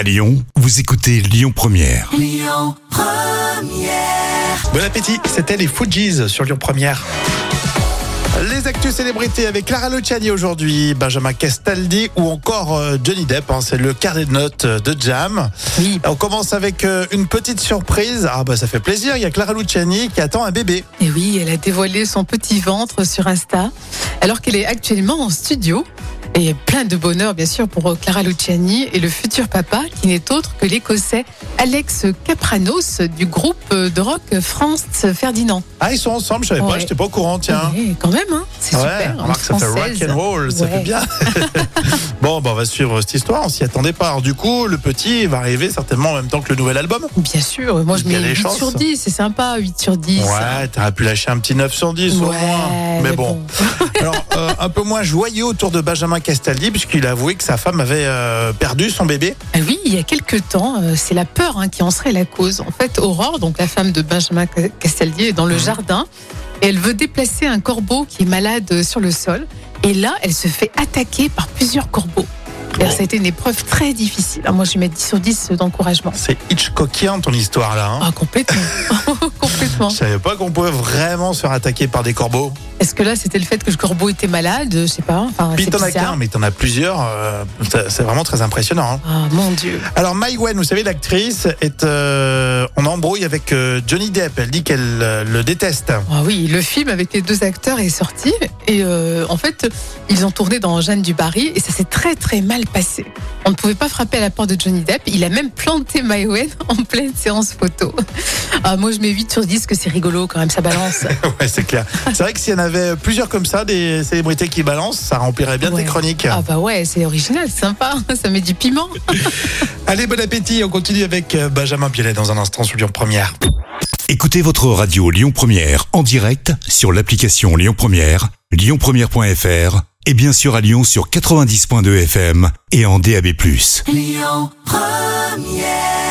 À Lyon, vous écoutez Lyon Première. Bon appétit, c'était les Fujis sur Lyon Première. Les actus célébrités avec Clara Luciani aujourd'hui, Benjamin Castaldi ou encore euh, Johnny Depp. hein, c'est le carnet de notes de Jam. Oui. On commence avec euh, une petite surprise. Ah bah ça fait plaisir. Il y a Clara Luciani qui attend un bébé. Et oui, elle a dévoilé son petit ventre sur Insta, alors qu'elle est actuellement en studio. Et plein de bonheur, bien sûr, pour Clara Luciani et le futur papa, qui n'est autre que l'Écossais Alex Capranos du groupe de rock France Ferdinand. Ah ils sont ensemble, je savais pas, Ouais. j'étais pas au courant, tiens. Ouais, quand même, hein c'est Ouais, super. remarque, ça fait rock and roll, ça fait bien. bon, bah, on va suivre cette histoire, on s'y attendait pas. Alors, du coup, le petit va arriver certainement en même temps que le nouvel album. Bien sûr, moi je mets des 8 chances. sur 10, c'est sympa, 8 sur 10. Ouais, t'aurais pu lâcher un petit 9 sur 10 au moins. Mais mais bon. bon. Alors, euh, un peu moins joyeux autour de Benjamin Castaldi, puisqu'il a avoué que sa femme avait euh, perdu son bébé. Ah Oui, il y a quelques temps, euh, c'est la peur hein, qui en serait la cause. En fait, Aurore, donc la femme de Benjamin Castaldi, est dans le jardin et elle veut déplacer un corbeau qui est malade sur le sol. Et là, elle se fait attaquer par plusieurs corbeaux. Alors, ça a été une épreuve très difficile. Alors, moi, je vais mettre 10 sur 10 d'encouragement. C'est Hitchcockien ton histoire là. Hein? Ah, complètement. complètement. Je savais pas qu'on pouvait vraiment se faire attaquer par des corbeaux. Est-ce que là, c'était le fait que le corbeau était malade Je sais pas. Enfin, Puis t'en as qu'un, mais t'en as plusieurs. euh, c'est vraiment très impressionnant. hein. Ah, mon Dieu. Alors Mai Wen, vous savez, l'actrice est euh, en embrouille avec euh, Johnny Depp. Elle dit qu'elle euh, le déteste. Ah oui, le film avec les deux acteurs est sorti et euh, en fait, ils ont tourné dans Jeanne du Barry et ça s'est très très mal passé. On ne pouvait pas frapper à la porte de Johnny Depp. Il a même planté Maïwen en pleine séance photo. Ah, moi, je mets 8 sur 10 que c'est rigolo quand même, ça balance. ouais, c'est clair. C'est vrai que s'il y en avait plusieurs comme ça, des célébrités qui balancent, ça remplirait bien Ouais. tes chroniques. Ah bah ouais, c'est original, c'est sympa, ça met du piment. Allez, bon appétit. On continue avec euh, Benjamin Biellet dans un instant sur Lyon Première. Écoutez votre radio Lyon Première en direct sur l'application Lyon Première, lyonpremière.fr et bien sûr à Lyon sur 90.2 FM et en DAB+. Lyon Première